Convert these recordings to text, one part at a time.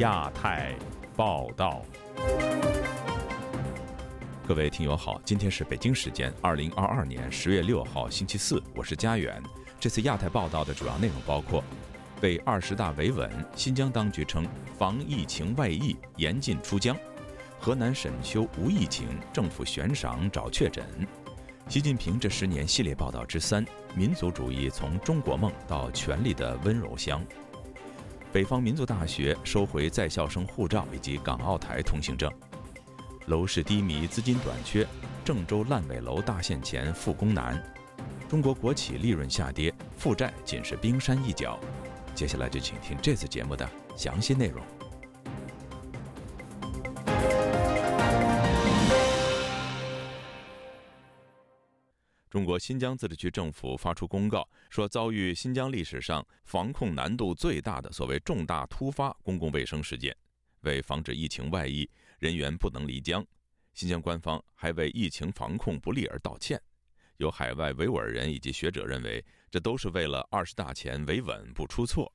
亚太报道。各位听友好，今天是北京时间二零二二年十月六号星期四，我是佳远。这次亚太报道的主要内容包括：被二十大维稳，新疆当局称防疫情外溢，严禁出疆；河南沈丘无疫情，政府悬赏找确诊。习近平这十年系列报道之三：民族主义从中国梦到权力的温柔乡。北方民族大学收回在校生护照以及港澳台通行证。楼市低迷，资金短缺，郑州烂尾楼大限前复工难。中国国企利润下跌，负债仅是冰山一角。接下来就请听这次节目的详细内容。中国新疆自治区政府发出公告，说遭遇新疆历史上防控难度最大的所谓重大突发公共卫生事件。为防止疫情外溢，人员不能离疆。新疆官方还为疫情防控不力而道歉。有海外维吾尔人以及学者认为，这都是为了二十大前维稳不出错。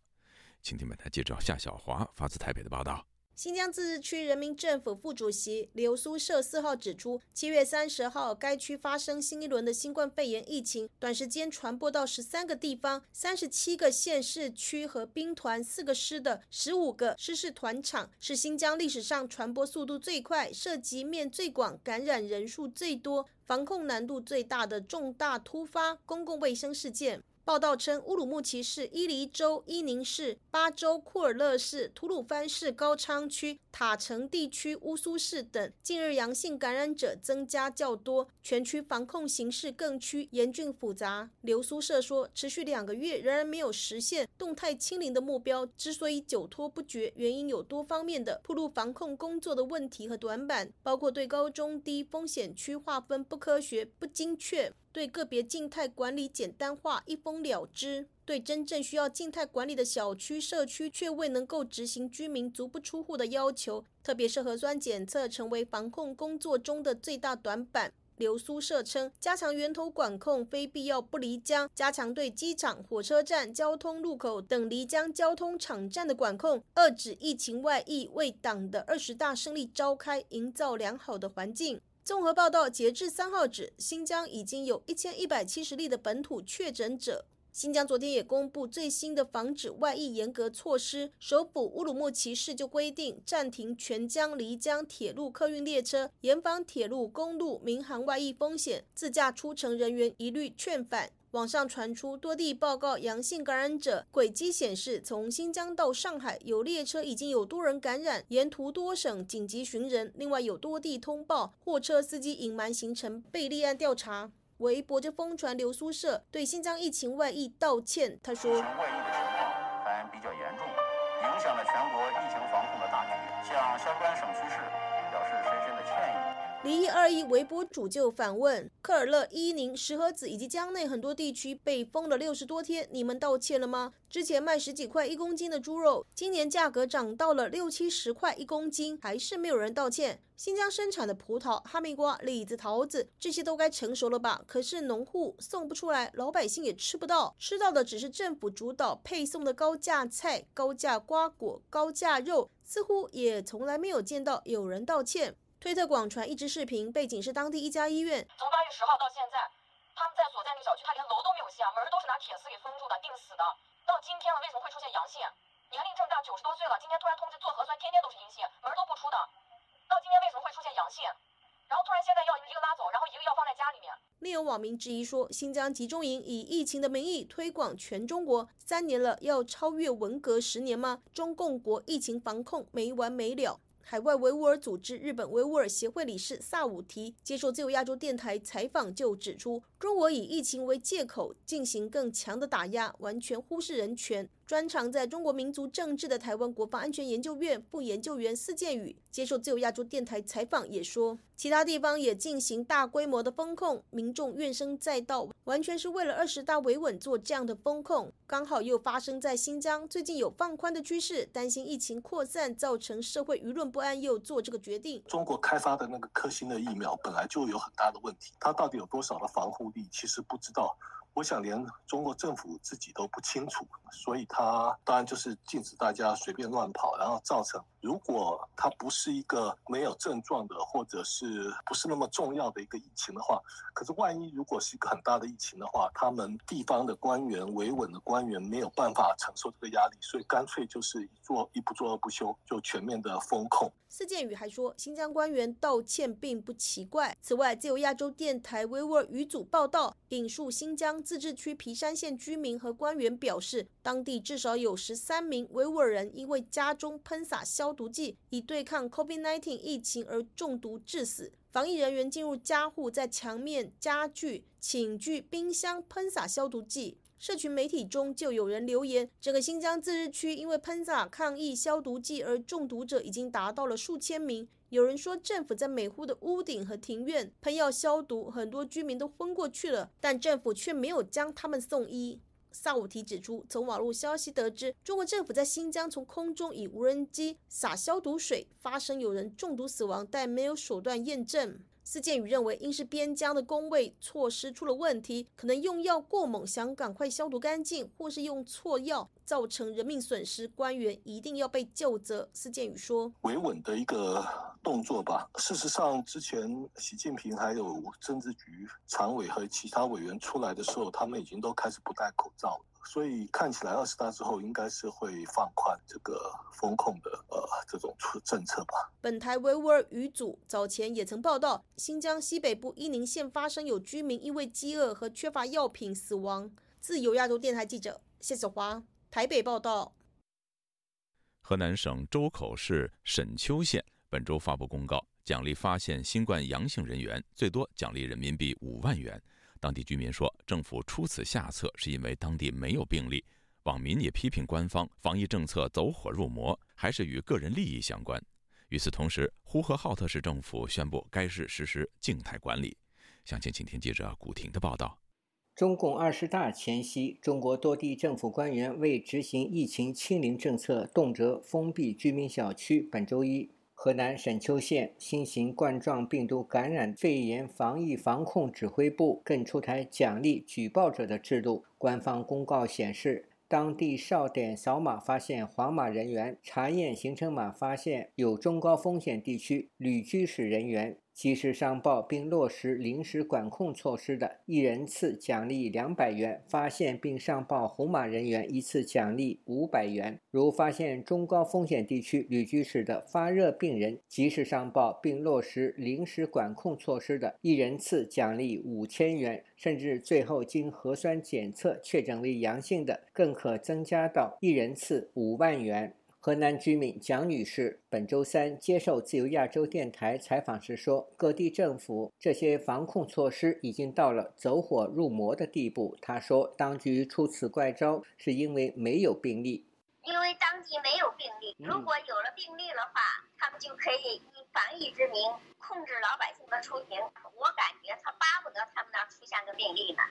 请听本台记者夏小华发自台北的报道。新疆自治区人民政府副主席刘苏社四号指出，七月三十号，该区发生新一轮的新冠肺炎疫情，短时间传播到十三个地方、三十七个县市区和兵团四个师的十五个师事团场，是新疆历史上传播速度最快、涉及面最广、感染人数最多、防控难度最大的重大突发公共卫生事件。报道称，乌鲁木齐市、伊犁州、伊宁市、巴州、库尔勒市、吐鲁番市高昌区、塔城地区、乌苏市等近日阳性感染者增加较多，全区防控形势更趋严峻复杂。流苏社说，持续两个月仍然没有实现动态清零的目标，之所以久拖不决，原因有多方面的铺路防控工作的问题和短板，包括对高中低风险区划分不科学、不精确。对个别静态管理简单化一封了之，对真正需要静态管理的小区社区却未能够执行居民足不出户的要求，特别是核酸检测成为防控工作中的最大短板。流苏社称，加强源头管控，非必要不离江，加强对机场、火车站、交通路口等离江交通场站的管控，遏制疫情外溢，为党的二十大胜利召开营造良好的环境。综合报道，截至三号止，新疆已经有一千一百七十例的本土确诊者。新疆昨天也公布最新的防止外溢严格措施，首府乌鲁木齐市就规定暂停全疆离疆铁路客运列车，严防铁路、公路、民航外溢风险，自驾出城人员一律劝返。网上传出多地报告阳性感染者轨迹显示，从新疆到上海有列车已经有多人感染，沿途多省紧急寻人。另外有多地通报货车司机隐瞒行程，被立案调查。微博着疯传流苏社对新疆疫情外溢道歉，他说：“疫情外溢的情况还比较严重，影响了全国疫情防控的大局，向相关省区市。”离异二一微博主就反问：科尔勒、伊宁、石河子以及疆内很多地区被封了六十多天，你们道歉了吗？之前卖十几块一公斤的猪肉，今年价格涨到了六七十块一公斤，还是没有人道歉。新疆生产的葡萄、哈密瓜、李子、桃子这些都该成熟了吧？可是农户送不出来，老百姓也吃不到，吃到的只是政府主导配送的高价菜、高价瓜果、高价肉，似乎也从来没有见到有人道歉。推特广传一支视频，背景是当地一家医院。从八月十号到现在，他们在所在那个小区，他连楼都没有下，门都是拿铁丝给封住的，钉死的。到今天了，为什么会出现阳性？年龄这么大，九十多岁了，今天突然通知做核酸，天天都是阴性，门都不出的。到今天为什么会出现阳性？然后突然现在要一个拉走，然后一个要放在家里面。另有网民质疑说，新疆集中营以疫情的名义推广全中国，三年了，要超越文革十年吗？中共国疫情防控没完没了。海外维吾尔组织日本维吾尔协会理事萨武提接受自由亚洲电台采访就指出，中国以疫情为借口进行更强的打压，完全忽视人权。专长在中国民族政治的台湾国防安全研究院副研究员司建宇接受自由亚洲电台采访也说，其他地方也进行大规模的封控，民众怨声载道，完全是为了二十大维稳做这样的封控。刚好又发生在新疆，最近有放宽的趋势，担心疫情扩散造成社会舆论不安，又做这个决定。中国开发的那个科兴的疫苗本来就有很大的问题，它到底有多少的防护你，其实不知道。我想连中国政府自己都不清楚，所以他当然就是禁止大家随便乱跑，然后造成如果它不是一个没有症状的，或者是不是那么重要的一个疫情的话，可是万一如果是一个很大的疫情的话，他们地方的官员、维稳的官员没有办法承受这个压力，所以干脆就是一做一不做二不休，就全面的封控。司建宇还说，新疆官员道歉并不奇怪。此外，自由亚洲电台维吾尔语组报道，引述新疆自治区皮山县居民和官员表示，当地至少有十三名维吾尔人因为家中喷洒消毒剂以对抗 COVID-19 疫情而中毒致死。防疫人员进入家户，在墙面、家具、寝具、冰箱喷洒消毒剂。社群媒体中就有人留言，整个新疆自治区因为喷洒抗疫消毒剂而中毒者已经达到了数千名。有人说，政府在每户的屋顶和庭院喷药消毒，很多居民都昏过去了，但政府却没有将他们送医。萨武提指出，从网络消息得知，中国政府在新疆从空中以无人机撒消毒水，发生有人中毒死亡，但没有手段验证。司建宇认为，应是边疆的工位措施出了问题，可能用药过猛，想赶快消毒干净，或是用错药造成人命损失，官员一定要被就责。施建宇说：“维稳的一个动作吧。事实上，之前习近平还有政治局常委和其他委员出来的时候，他们已经都开始不戴口罩了。”所以看起来二十大之后应该是会放宽这个风控的呃这种政策吧。本台维吾尔语组早前也曾报道，新疆西北部伊宁县发生有居民因为饥饿和缺乏药品死亡。自由亚洲电台记者谢子华台北报道。河南省周口市沈丘县本周发布公告，奖励发现新冠阳性人员，最多奖励人民币五万元。当地居民说，政府出此下策是因为当地没有病例。网民也批评官方防疫政策走火入魔，还是与个人利益相关。与此同时，呼和浩特市政府宣布该市实施静态管理。详情，请听记者古婷的报道。中共二十大前夕，中国多地政府官员为执行疫情清零政策，动辄封闭居民小区。本周一。河南沈丘县新型冠状病毒感染肺炎防疫防控指挥部更出台奖励举报者的制度。官方公告显示，当地哨点扫码发现黄码人员，查验行程码发现有中高风险地区旅居史人员。及时上报并落实临时管控措施的，一人次奖励两百元；发现并上报红码人员，一次奖励五百元。如发现中高风险地区旅居史的发热病人，及时上报并落实临时管控措施的，一人次奖励五千元，甚至最后经核酸检测确诊为阳性的，更可增加到一人次五万元。河南居民蒋女士本周三接受自由亚洲电台采访时说：“各地政府这些防控措施已经到了走火入魔的地步。”她说：“当局出此怪招，是因为没有病例。因为当地没有病例，如果有了病例的话，他们就可以以防疫之名控制老百姓的出行。我感觉他巴不得他们那出现个病例呢。”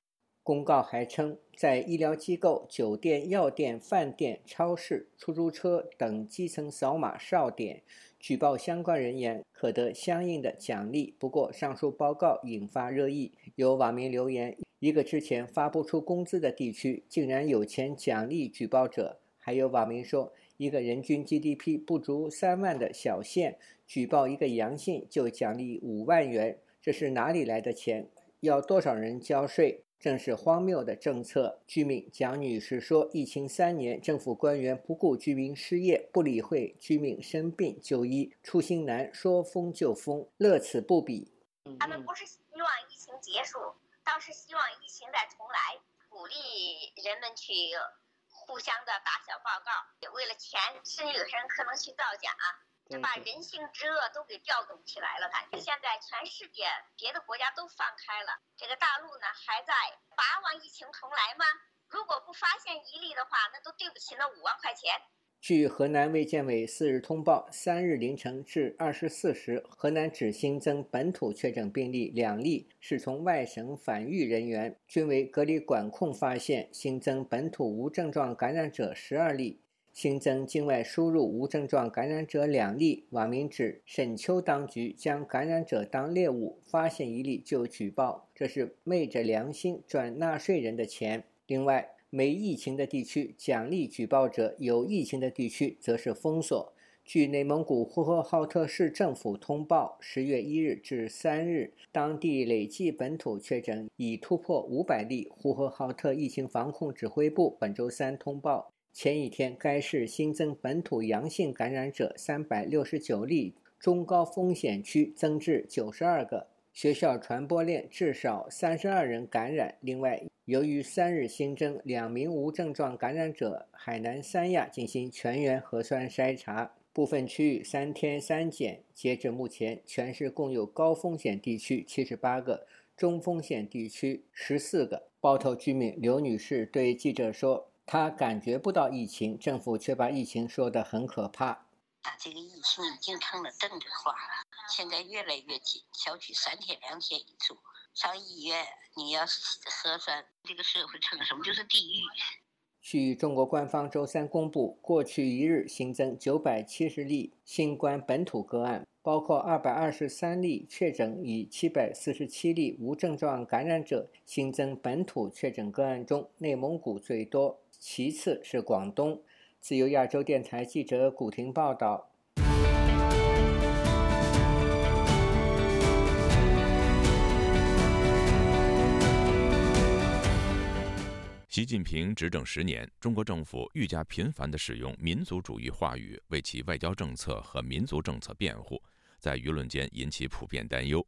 公告还称，在医疗机构、酒店、药店、饭店、超市、出租车等基层扫码哨点举报相关人员，可得相应的奖励。不过，上述报告引发热议，有网民留言：一个之前发不出工资的地区，竟然有钱奖励举报者；还有网民说，一个人均 GDP 不足三万的小县，举报一个阳性就奖励五万元，这是哪里来的钱？要多少人交税？正是荒谬的政策。居民蒋女士说：“疫情三年，政府官员不顾居民失业，不理会居民生病就医，出行难，说封就封，乐此不彼。他们不是希望疫情结束，倒是希望疫情再重来，鼓励人们去互相的打小报告，为了钱，甚至有些人可能去造假。”就把人性之恶都给调动起来了，感觉现在全世界别的国家都放开了，这个大陆呢还在巴望疫情重来吗？如果不发现一例的话，那都对不起那五万块钱。据河南卫健委四日通报，三日凌晨至二十四时，河南只新增本土确诊病例两例，是从外省返渝人员，均为隔离管控发现，新增本土无症状感染者十二例。新增境外输入无症状感染者两例。网民指沈丘当局将感染者当猎物，发现一例就举报，这是昧着良心赚纳税人的钱。另外，没疫情的地区奖励举报者，有疫情的地区则是封锁。据内蒙古呼和浩特市政府通报，十月一日至三日，当地累计本土确诊已突破五百例。呼和浩特疫情防控指挥部本周三通报，前一天该市新增本土阳性感染者三百六十九例，中高风险区增至九十二个，学校传播链至少三十二人感染。另外，由于三日新增两名无症状感染者，海南三亚进行全员核酸筛查。部分区域三天三检，截至目前，全市共有高风险地区七十八个，中风险地区十四个。包头居民刘女士对记者说：“她感觉不到疫情，政府却把疫情说得很可怕。他这个疫情已经成了政治化了，现在越来越紧，小区三天两天一住，上医院你要核酸，这个社会成什么就是地狱。”据中国官方周三公布，过去一日新增九百七十例新冠本土个案，包括二百二十三例确诊与七百四十七例无症状感染者。新增本土确诊个案中，内蒙古最多，其次是广东。自由亚洲电台记者古婷报道。习近平执政十年，中国政府愈加频繁地使用民族主义话语为其外交政策和民族政策辩护，在舆论间引起普遍担忧。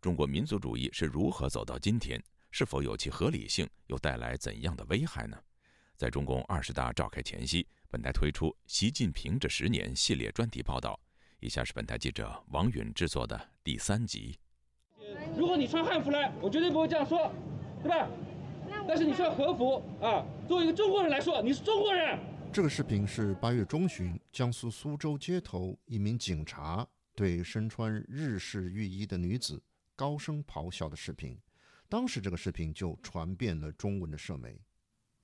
中国民族主义是如何走到今天？是否有其合理性？又带来怎样的危害呢？在中共二十大召开前夕，本台推出《习近平这十年》系列专题报道。以下是本台记者王允制作的第三集。如果你穿汉服来，我绝对不会这样说，对吧？但是你穿和服啊，作为一个中国人来说，你是中国人。这个视频是八月中旬江苏苏州街头一名警察对身穿日式浴衣的女子高声咆哮的视频。当时这个视频就传遍了中文的社媒。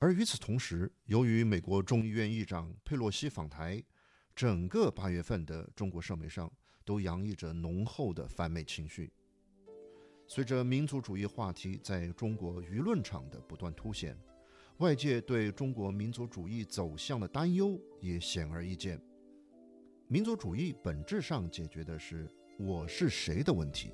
而与此同时，由于美国众议院议长佩洛西访台，整个八月份的中国社媒上都洋溢着浓厚的反美情绪。随着民族主义话题在中国舆论场的不断凸显，外界对中国民族主义走向的担忧也显而易见。民族主义本质上解决的是“我是谁”的问题，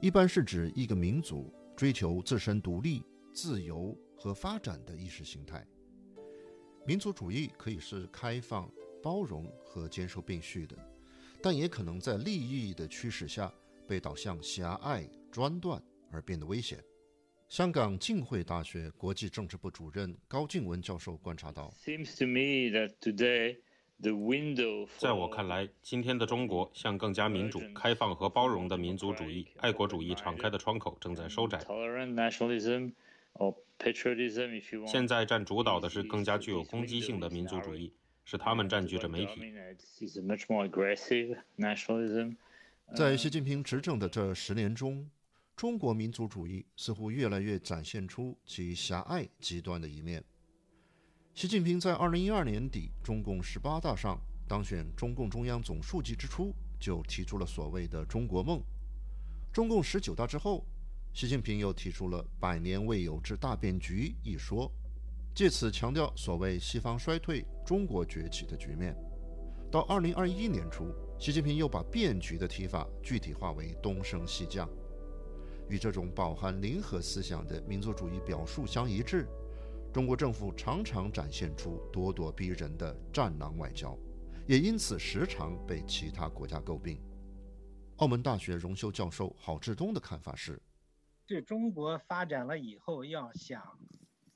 一般是指一个民族追求自身独立、自由和发展的意识形态。民族主义可以是开放、包容和兼收并蓄的，但也可能在利益的驱使下被导向狭隘。专断而变得危险。香港浸会大学国际政治部主任高静文教授观察到，在我看来，今天的中国向更加民主、开放和包容的民族主义、爱国主义敞开的窗口正在收窄。现在占主导的是更加具有攻击性的民族主义，是他们占据着媒体。在习近平执政的这十年中，中国民族主义似乎越来越展现出其狭隘极端的一面。习近平在二零一二年底中共十八大上当选中共中央总书记之初，就提出了所谓的“中国梦”。中共十九大之后，习近平又提出了“百年未有之大变局”一说，借此强调所谓西方衰退、中国崛起的局面。到二零二一年初，习近平又把变局的提法具体化为“东升西降”。与这种饱含零和思想的民族主义表述相一致，中国政府常常展现出咄咄逼人的战狼外交，也因此时常被其他国家诟病。澳门大学荣休教授郝志东的看法是：这中国发展了以后，要想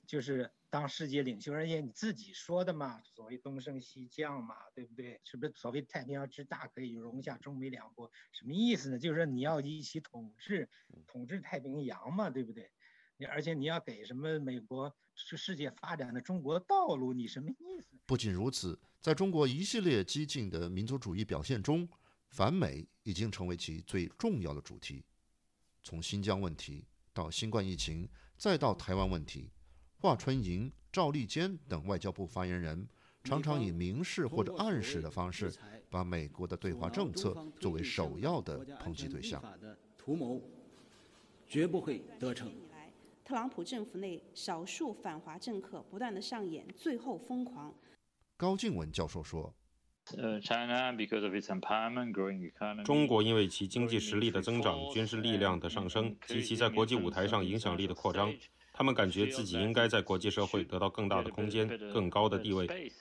就是。当世界领袖，而且你自己说的嘛，所谓东升西降嘛，对不对？是不是所谓太平洋之大可以容下中美两国？什么意思呢？就是说你要一起统治，统治太平洋嘛，对不对？你而且你要给什么美国是世界发展的中国道路？你什么意思？不仅如此，在中国一系列激进的民族主义表现中，反美已经成为其最重要的主题。从新疆问题到新冠疫情，再到台湾问题。华春莹、赵立坚等外交部发言人常常以明示或者暗示的方式，把美国的对华政策作为首要的抨击对象。图谋绝不会得逞。特朗普政府内少数反华政客不断的上演最后疯狂。高静文教授说。中国因为其经济实力的增长、军事力量的上升及其在国际舞台上影响力的扩张，他们感觉自己应该在国际社会得到更大的空间、更高的地位。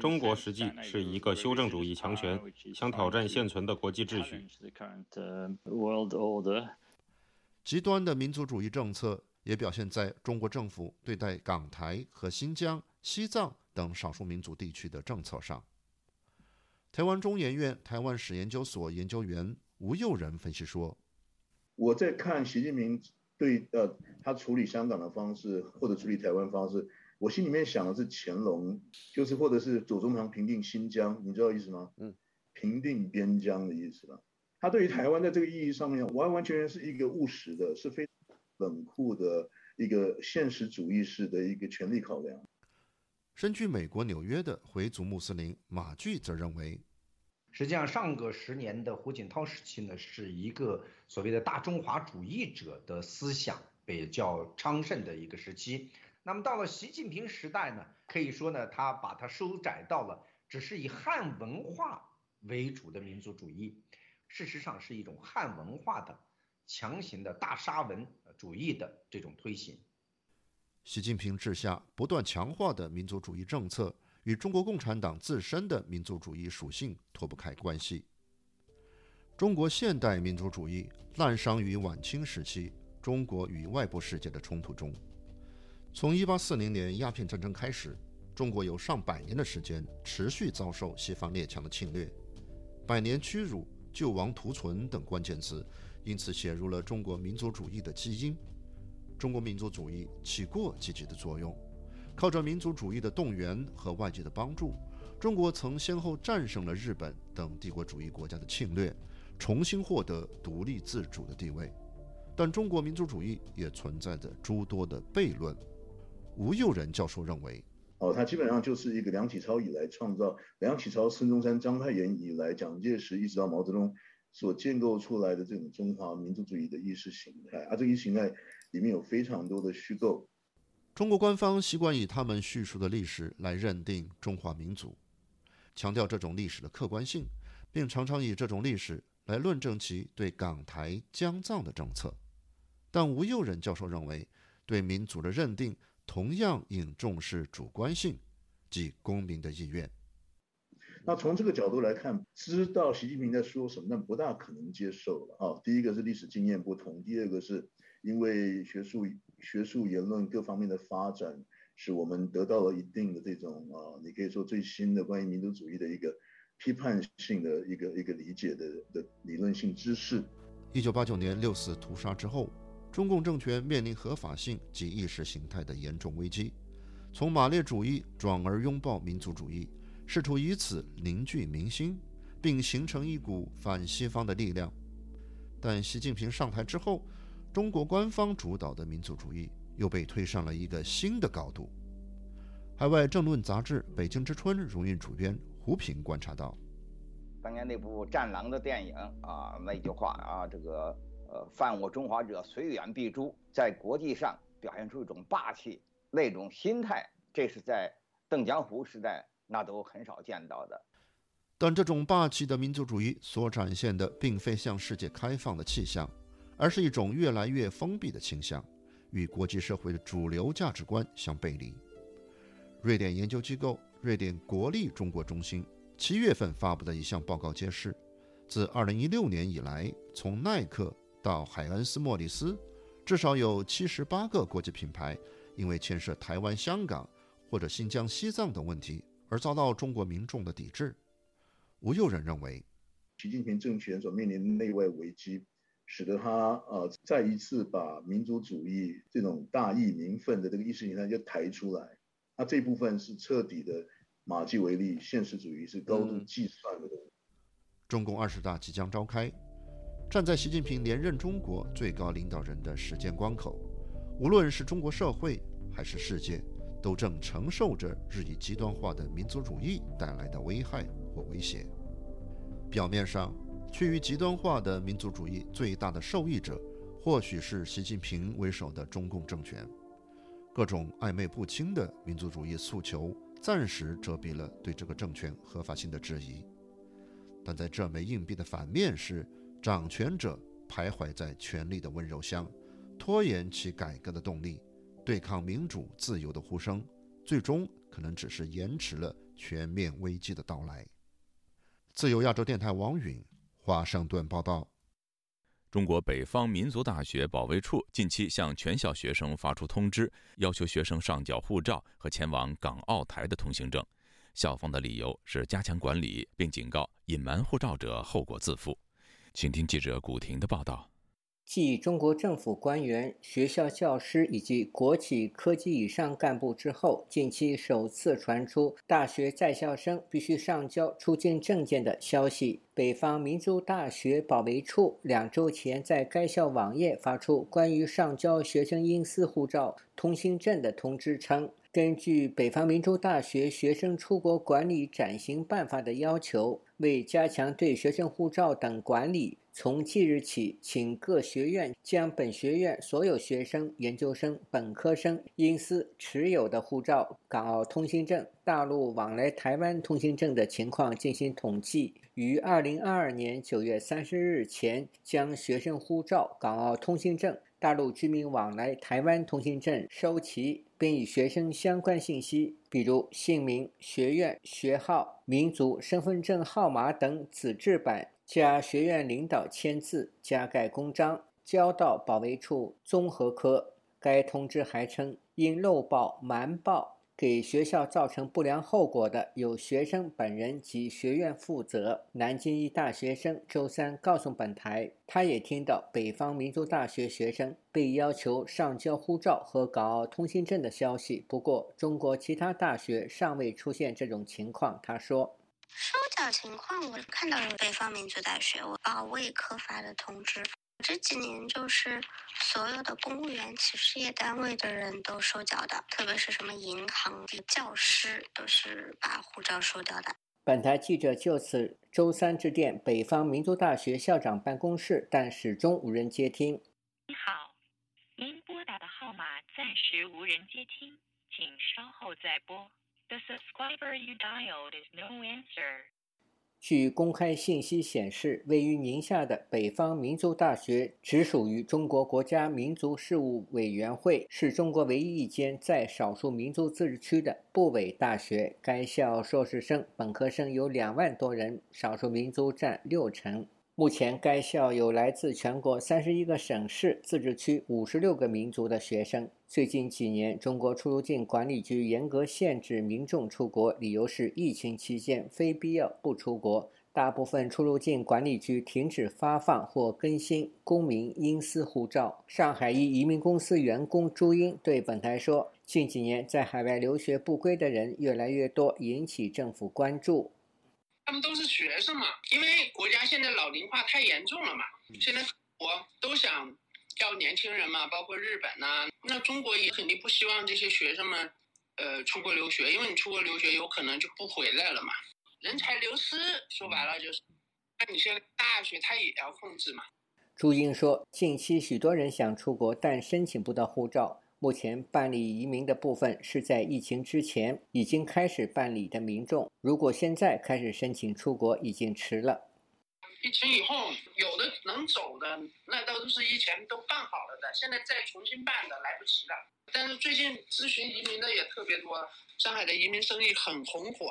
中国实际是一个修正主义强权，想挑战现存的国际秩序。极端的民族主义政策也表现在中国政府对待港台和新疆、西藏。等少数民族地区的政策上，台湾中研院台湾史研究所研究员吴佑仁分析说：“我在看习近平对呃他处理香港的方式或者处理台湾方式，我心里面想的是乾隆，就是或者是左宗棠平定新疆，你知道意思吗？嗯，平定边疆的意思吧。他对于台湾在这个意义上面，完完全全是一个务实的，是非冷酷的一个现实主义式的一个权力考量。”身居美国纽约的回族穆斯林马巨则认为，实际上上个十年的胡锦涛时期呢，是一个所谓的大中华主义者的思想比较昌盛的一个时期。那么到了习近平时代呢，可以说呢，他把它收窄到了只是以汉文化为主的民族主义，事实上是一种汉文化的强行的大沙文主义的这种推行。习近平治下不断强化的民族主义政策，与中国共产党自身的民族主义属性脱不开关系。中国现代民族主义滥觞于晚清时期中国与外部世界的冲突中。从1840年鸦片战争开始，中国有上百年的时间持续遭受西方列强的侵略，“百年屈辱”“救亡图存”等关键词，因此写入了中国民族主义的基因。中国民族主义起过积极的作用，靠着民族主义的动员和外界的帮助，中国曾先后战胜了日本等帝国主义国家的侵略，重新获得独立自主的地位。但中国民族主义也存在着诸多的悖论。吴佑仁教授认为，哦，它基本上就是一个梁启超以来创造，梁启超、孙中山、章太炎以来，蒋介石一直到毛泽东所建构出来的这种中华民族主义的意识形态，而这一形态。里面有非常多的虚构。中国官方习惯以他们叙述的历史来认定中华民族，强调这种历史的客观性，并常常以这种历史来论证其对港台、疆藏的政策。但吴佑仁教授认为，对民族的认定同样应重视主观性，即公民的意愿。那从这个角度来看，知道习近平在说什么，但不大可能接受了啊。第一个是历史经验不同，第二个是。因为学术、学术言论各方面的发展，使我们得到了一定的这种啊，你可以说最新的关于民族主义的一个批判性的一个一个理解的的理论性知识。一九八九年六四屠杀之后，中共政权面临合法性及意识形态的严重危机，从马列主义转而拥抱民族主义，试图以此凝聚民心，并形成一股反西方的力量。但习近平上台之后，中国官方主导的民族主义又被推上了一个新的高度。海外政论杂志《北京之春》荣誉主编胡平观察到，当年那部《战狼》的电影啊，那句话啊，这个呃，犯我中华者，虽远必诛，在国际上表现出一种霸气，那种心态，这是在邓江湖时代那都很少见到的。但这种霸气的民族主义所展现的，并非向世界开放的气象。而是一种越来越封闭的倾向，与国际社会的主流价值观相背离。瑞典研究机构瑞典国立中国中心七月份发布的一项报告揭示，自2016年以来，从耐克到海恩斯莫里斯，至少有78个国际品牌因为牵涉台湾、香港或者新疆、西藏等问题而遭到中国民众的抵制。吴佑仁认为，习近平政权所面临的内外危机。使得他呃再一次把民族主义这种大义民愤的这个意识形态就抬出来，那这部分是彻底的马基维利现实主义，是高度计算的东西。中共二十大即将召开，站在习近平连任中国最高领导人的时间关口，无论是中国社会还是世界，都正承受着日益极端化的民族主义带来的危害或威胁。表面上，趋于极端化的民族主义最大的受益者，或许是习近平为首的中共政权。各种暧昧不清的民族主义诉求，暂时遮蔽了对这个政权合法性的质疑。但在这枚硬币的反面是，掌权者徘徊在权力的温柔乡，拖延其改革的动力，对抗民主自由的呼声，最终可能只是延迟了全面危机的到来。自由亚洲电台王允华盛顿报道。中国北方民族大学保卫处近期向全校学生发出通知，要求学生上缴护照和前往港澳台的通行证。校方的理由是加强管理，并警告隐瞒护照者后果自负。请听记者古婷的报道。继中国政府官员、学校教师以及国企科级以上干部之后，近期首次传出大学在校生必须上交出境证件的消息。北方民族大学保卫处两周前在该校网页发出关于上交学生因私护照、通行证的通知称。根据北方民族大学学生出国管理暂行办法的要求，为加强对学生护照等管理，从即日起，请各学院将本学院所有学生、研究生、本科生因私持有的护照、港澳通行证、大陆往来台湾通行证的情况进行统计，于二零二二年九月三十日前将学生护照、港澳通行证。大陆居民往来台湾通行证收齐，并与学生相关信息，比如姓名、学院、学号、民族、身份证号码等纸质版，加学院领导签字，加盖公章，交到保卫处综合科。该通知还称，因漏报、瞒报。给学校造成不良后果的，由学生本人及学院负责。南京一大学生周三告诉本台，他也听到北方民族大学学生被要求上交护照和港澳通行证的消息。不过，中国其他大学尚未出现这种情况。他说：“收缴情况，我看到了北方民族大学我保卫科发的通知。”这几年就是所有的公务员、企事业单位的人都收缴的，特别是什么银行的教师都是把护照收掉的。本台记者就此周三致电北方民族大学校长办公室，但始终无人接听。你好，您拨打的号码暂时无人接听，请稍后再拨。The subscriber you dialed is no answer. 据公开信息显示，位于宁夏的北方民族大学直属于中国国家民族事务委员会，是中国唯一一间在少数民族自治区的部委大学。该校硕士生、本科生有两万多人，少数民族占六成。目前，该校有来自全国三十一个省市自治区五十六个民族的学生。最近几年，中国出入境管理局严格限制民众出国，理由是疫情期间非必要不出国。大部分出入境管理局停止发放或更新公民隐私护照。上海一移民公司员工朱英对本台说：“近几年在海外留学不归的人越来越多，引起政府关注。”他们都是学生嘛，因为国家现在老龄化太严重了嘛，现在我都想要年轻人嘛，包括日本呐，那中国也肯定不希望这些学生们，呃，出国留学，因为你出国留学有可能就不回来了嘛，人才流失，说白了就是，那你现在大学它也要控制嘛。朱英说，近期许多人想出国，但申请不到护照。目前办理移民的部分是在疫情之前已经开始办理的民众，如果现在开始申请出国，已经迟了。疫情以后，有的能走的，那都是以前都办好了的，现在再重新办的来不及了。但是最近咨询移民的也特别多，上海的移民生意很红火，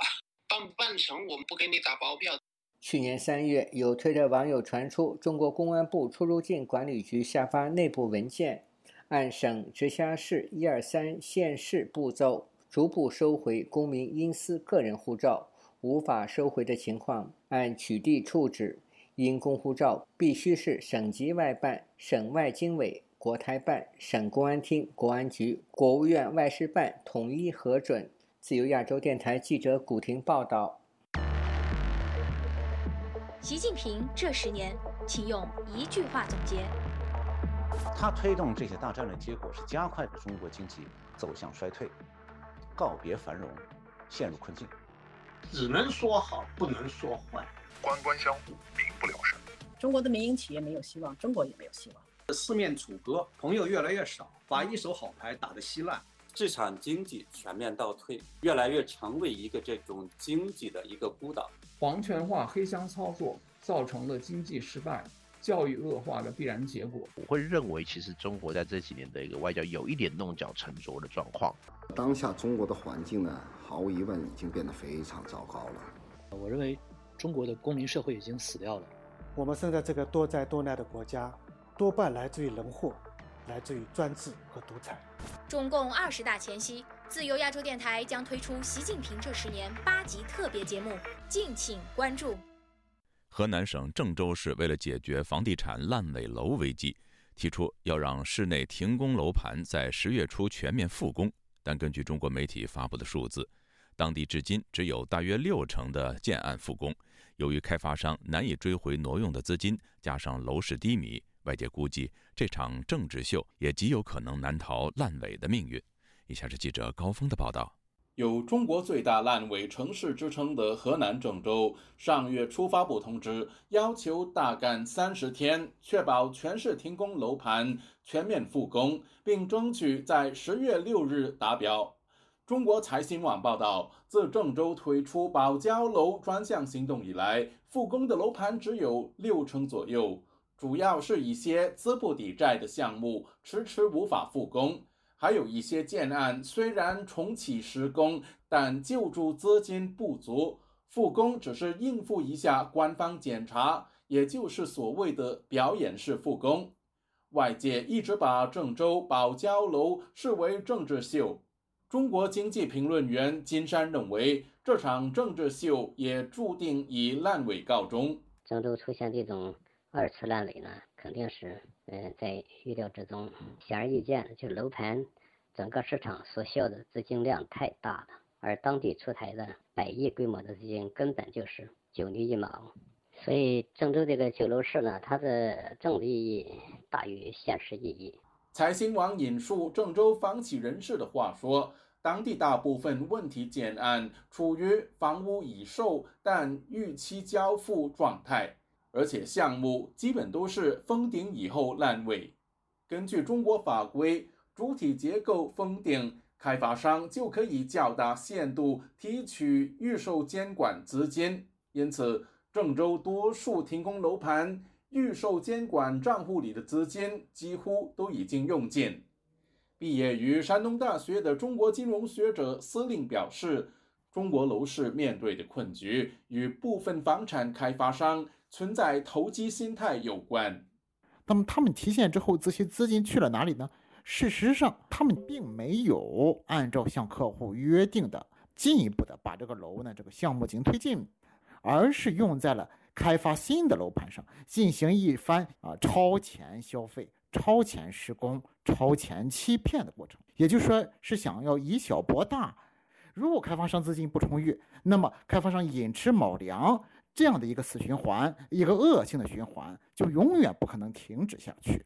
办不办成我们不给你打包票。去年三月，有推特网友传出中国公安部出入境管理局下发内部文件。按省、直辖市一二三县市步骤，逐步收回公民因私个人护照。无法收回的情况，按取缔处置。因公护照必须是省级外办、省外经委、国台办、省公安厅、公安局、国务院外事办统一核准。自由亚洲电台记者古婷报道。习近平这十年，请用一句话总结。他推动这些大战略，结果是加快了中国经济走向衰退。告别繁荣，陷入困境。只能说好，不能说坏。官官相护，民不聊生。中国的民营企业没有希望，中国也没有希望。四面楚歌，朋友越来越少，把一手好牌打得稀烂。市场经济全面倒退，越来越成为一个这种经济的一个孤岛。皇权化、黑箱操作造成了经济失败、教育恶化的必然结果。我会认为，其实中国在这几年的一个外交有一点弄巧成拙的状况。当下中国的环境呢，毫无疑问已经变得非常糟糕了。我认为，中国的公民社会已经死掉了。我们生在这个多灾多难的国家，多半来自于人祸。来自于专制和独裁。中共二十大前夕，自由亚洲电台将推出习近平这十年八集特别节目，敬请关注。河南省郑州市为了解决房地产烂尾楼危机，提出要让市内停工楼盘在十月初全面复工。但根据中国媒体发布的数字，当地至今只有大约六成的建案复工。由于开发商难以追回挪用的资金，加上楼市低迷。外界估计，这场政治秀也极有可能难逃烂尾的命运。以下是记者高峰的报道：有“中国最大烂尾城市”之称的河南郑州，上月初发布通知，要求大干三十天，确保全市停工楼盘全面复工，并争取在十月六日达标。中国财新网报道，自郑州推出保交楼专项行动以来，复工的楼盘只有六成左右。主要是一些资不抵债的项目迟迟无法复工，还有一些建案虽然重启施工，但救助资金不足，复工只是应付一下官方检查，也就是所谓的表演式复工。外界一直把郑州保交楼视为政治秀，中国经济评论员金山认为，这场政治秀也注定以烂尾告终。郑州出现这种。二次烂尾呢，肯定是嗯在预料之中。显而易见，就楼盘整个市场所需要的资金量太大了，而当地出台的百亿规模的资金根本就是九牛一毛。所以郑州这个酒楼市呢，它的政治意义大于现实意义。财新网引述郑州房企人士的话说，当地大部分问题建案处于房屋已售但逾期交付状态。而且项目基本都是封顶以后烂尾。根据中国法规，主体结构封顶，开发商就可以较大限度提取预售监管资金。因此，郑州多数停工楼盘预售监管账户里的资金几乎都已经用尽。毕业于山东大学的中国金融学者司令表示，中国楼市面对的困局与部分房产开发商。存在投机心态有关。那么他们提现之后，这些资金去了哪里呢？事实上，他们并没有按照向客户约定的进一步的把这个楼呢这个项目进行推进，而是用在了开发新的楼盘上，进行一番啊超前消费、超前施工、超前欺骗的过程。也就是说，是想要以小博大。如果开发商资金不充裕，那么开发商寅吃卯粮。这样的一个死循环，一个恶性的循环，就永远不可能停止下去。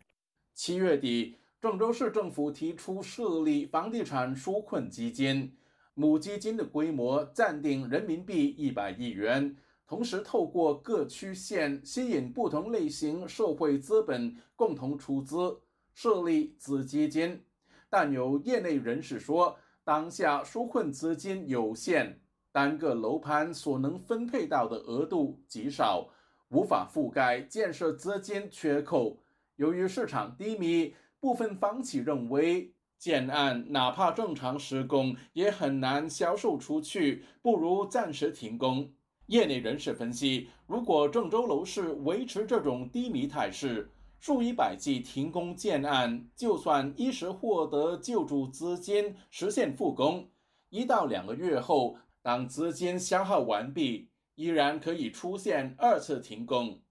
七月底，郑州市政府提出设立房地产纾困基金，母基金的规模暂定人民币一百亿元，同时透过各区县吸引不同类型社会资本共同出资设立子基金。但有业内人士说，当下纾困资金有限。单个楼盘所能分配到的额度极少，无法覆盖建设资金缺口。由于市场低迷，部分房企认为建案哪怕正常施工也很难销售出去，不如暂时停工。业内人士分析，如果郑州楼市维持这种低迷态势，数以百计停工建案，就算一时获得救助资金实现复工，一到两个月后。当资金消耗完毕，依然可以出现二次停工。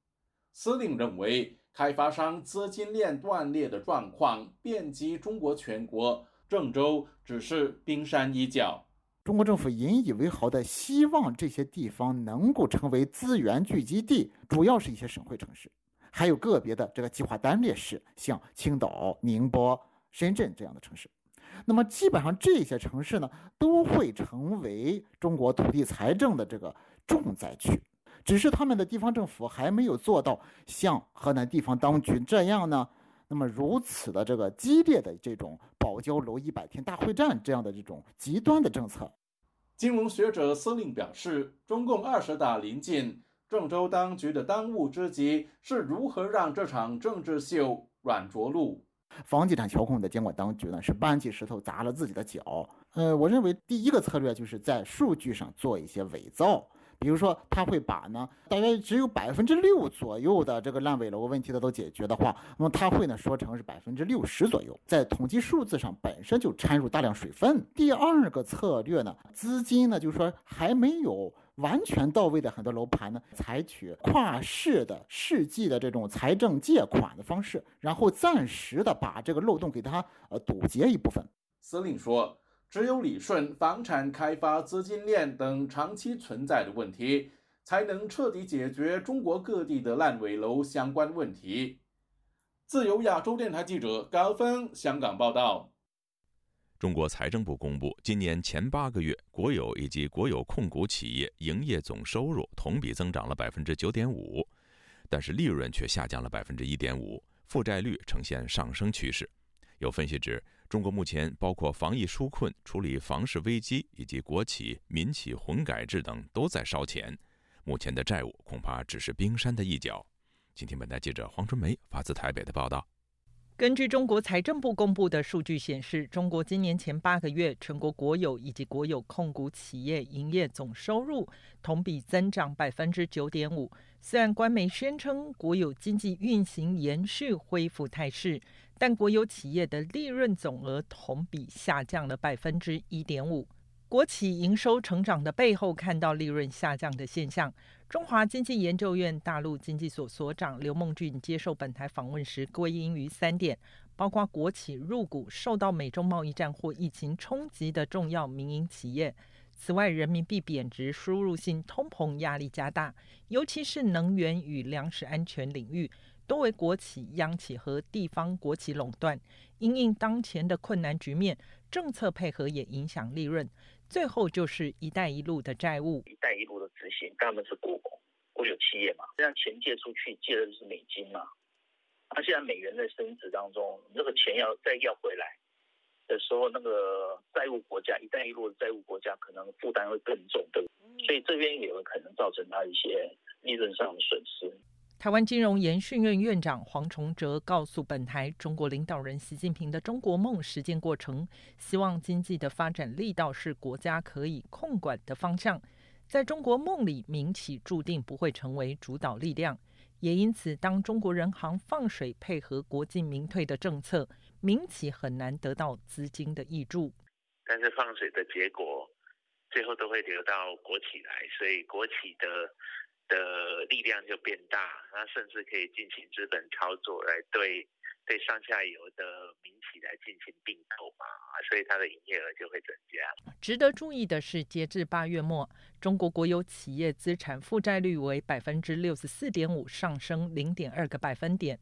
司令认为，开发商资金链断裂的状况遍及中国全国，郑州只是冰山一角。中国政府引以为豪的希望这些地方能够成为资源聚集地，主要是一些省会城市，还有个别的这个计划单列市，像青岛、宁波、深圳这样的城市。那么基本上这些城市呢，都会成为中国土地财政的这个重灾区。只是他们的地方政府还没有做到像河南地方当局这样呢，那么如此的这个激烈的这种保交楼一百天大会战这样的这种极端的政策。金融学者司令表示，中共二十大临近，郑州当局的当务之急是如何让这场政治秀软着陆。房地产调控的监管当局呢，是搬起石头砸了自己的脚。呃，我认为第一个策略就是在数据上做一些伪造。比如说，他会把呢，大约只有百分之六左右的这个烂尾楼问题的都解决的话，那么他会呢说成是百分之六十左右，在统计数字上本身就掺入大量水分。第二个策略呢，资金呢就是说还没有完全到位的很多楼盘呢，采取跨市的世纪的这种财政借款的方式，然后暂时的把这个漏洞给它呃堵截一部分。司令说。只有理顺房产开发资金链等长期存在的问题，才能彻底解决中国各地的烂尾楼相关问题。自由亚洲电台记者高峰香港报道。中国财政部公布，今年前八个月，国有以及国有控股企业营业总收入同比增长了百分之九点五，但是利润却下降了百分之一点五，负债率呈现上升趋势。有分析指。中国目前包括防疫纾困、处理房市危机以及国企、民企混改制等都在烧钱，目前的债务恐怕只是冰山的一角。今天，本台记者黄春梅发自台北的报道。根据中国财政部公布的数据显示，中国今年前八个月全国国有以及国有控股企业营业总收入同比增长百分之九点五。虽然官媒宣称国有经济运行延续恢复态势。但国有企业的利润总额同比下降了百分之一点五。国企营收成长的背后，看到利润下降的现象。中华经济研究院大陆经济所所长刘梦俊接受本台访问时，归因于三点：包括国企入股受到美中贸易战或疫情冲击的重要民营企业；此外，人民币贬值、输入性通膨压力加大，尤其是能源与粮食安全领域。多为国企、央企和地方国企垄断，因应当前的困难局面，政策配合也影响利润。最后就是“一带一路”的债务。“一带一路”的执行，他们是国国有企业嘛，这样钱借出去借的是美金嘛，那现在美元在升值当中，那个钱要再要回来的时候，那个债务国家“一带一路”的债务国家可能负担会更重，对所以这边也有可能造成他一些利润上的损失。台湾金融研训院院长黄崇哲告诉本台，中国领导人习近平的中国梦实践过程，希望经济的发展力道是国家可以控管的方向。在中国梦里，民企注定不会成为主导力量，也因此，当中国人行放水配合国进民退的政策，民企很难得到资金的益助。但是放水的结果，最后都会流到国企来，所以国企的。的力量就变大，那甚至可以进行资本操作，来对对上下游的民企来进行并购嘛，所以它的营业额就会增加。值得注意的是，截至八月末，中国国有企业资产负债率为百分之六十四点五，上升零点二个百分点。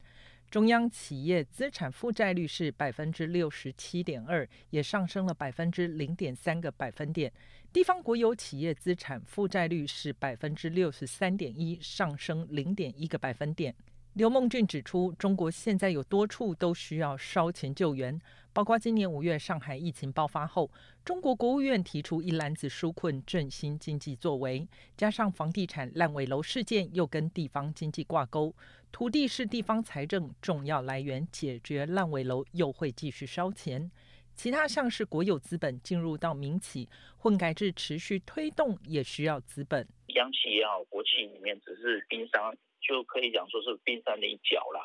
中央企业资产负债率是百分之六十七点二，也上升了百分之零点三个百分点。地方国有企业资产负债率是百分之六十三点一，上升零点一个百分点。刘梦俊指出，中国现在有多处都需要烧钱救援，包括今年五月上海疫情爆发后，中国国务院提出一篮子纾困振兴经济作为，加上房地产烂尾楼事件又跟地方经济挂钩，土地是地方财政重要来源，解决烂尾楼又会继续烧钱。其他像是国有资本进入到民企，混改制持续推动也需要资本，央企也好，国企里面只是冰山。就可以讲说是冰山的一角啦，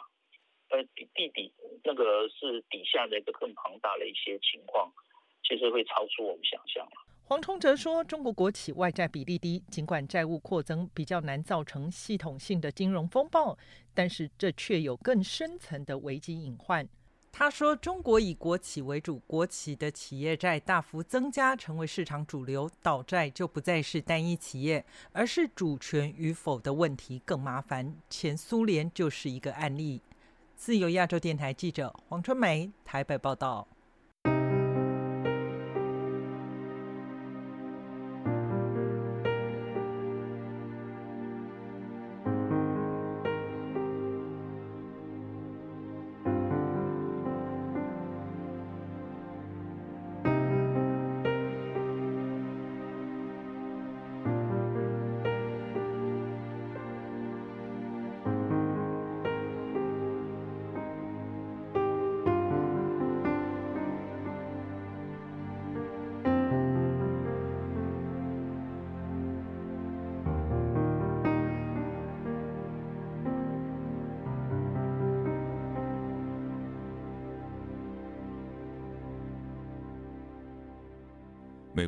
呃，地地底那个是底下的一个更庞大的一些情况，其实会超出我们想象黄崇哲说，中国国企外债比例低，尽管债务扩增比较难造成系统性的金融风暴，但是这却有更深层的危机隐患。他说：“中国以国企为主，国企的企业债大幅增加，成为市场主流。倒债就不再是单一企业，而是主权与否的问题更麻烦。前苏联就是一个案例。”自由亚洲电台记者黄春梅台北报道。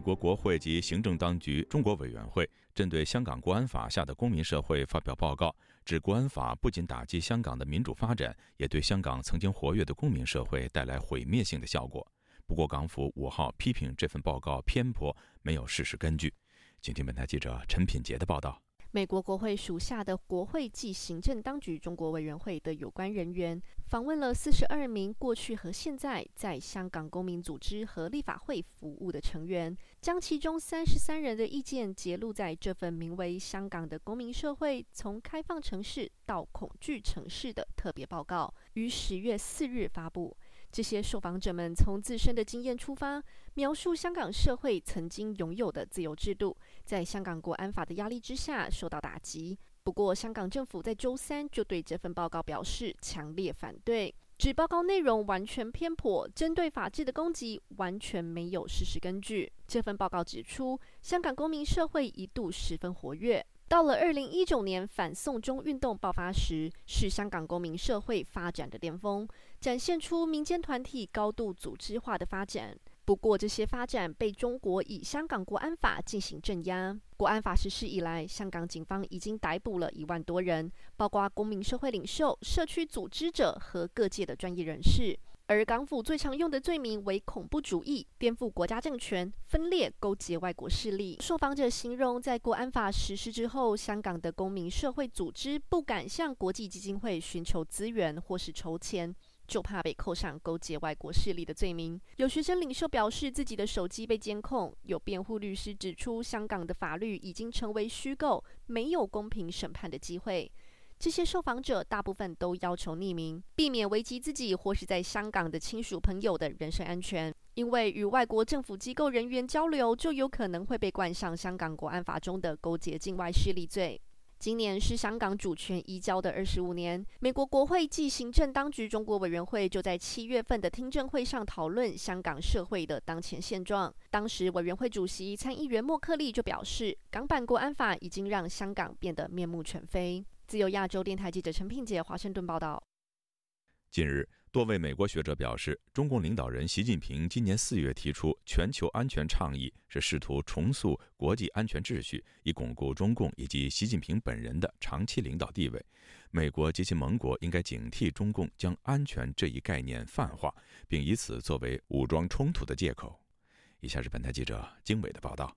国国会及行政当局中国委员会针对香港国安法下的公民社会发表报告，指国安法不仅打击香港的民主发展，也对香港曾经活跃的公民社会带来毁灭性的效果。不过，港府五号批评这份报告偏颇，没有事实根据。请听本台记者陈品杰的报道。美国国会属下的国会暨行政当局中国委员会的有关人员访问了四十二名过去和现在在香港公民组织和立法会服务的成员，将其中三十三人的意见揭露在这份名为《香港的公民社会：从开放城市到恐惧城市》的特别报告，于十月四日发布。这些受访者们从自身的经验出发，描述香港社会曾经拥有的自由制度，在香港国安法的压力之下受到打击。不过，香港政府在周三就对这份报告表示强烈反对，指报告内容完全偏颇，针对法治的攻击完全没有事实根据。这份报告指出，香港公民社会一度十分活跃。到了二零一九年反送中运动爆发时，是香港公民社会发展的巅峰，展现出民间团体高度组织化的发展。不过，这些发展被中国以香港国安法进行镇压。国安法实施以来，香港警方已经逮捕了一万多人，包括公民社会领袖、社区组织者和各界的专业人士。而港府最常用的罪名为恐怖主义、颠覆国家政权、分裂、勾结外国势力。受访者形容，在国安法实施之后，香港的公民社会组织不敢向国际基金会寻求资源或是筹钱，就怕被扣上勾结外国势力的罪名。有学生领袖表示自己的手机被监控。有辩护律师指出，香港的法律已经成为虚构，没有公平审判的机会。这些受访者大部分都要求匿名，避免危及自己或是在香港的亲属朋友的人身安全。因为与外国政府机构人员交流，就有可能会被冠上香港国安法中的勾结境外势力罪。今年是香港主权移交的二十五年，美国国会暨行政当局中国委员会就在七月份的听证会上讨论香港社会的当前现状。当时委员会主席参议员莫克利就表示，港版国安法已经让香港变得面目全非。自由亚洲电台记者陈品杰华盛顿报道。近日，多位美国学者表示，中共领导人习近平今年四月提出全球安全倡议，是试图重塑国际安全秩序，以巩固中共以及习近平本人的长期领导地位。美国及其盟国应该警惕中共将安全这一概念泛化，并以此作为武装冲突的借口。以下是本台记者经纬的报道。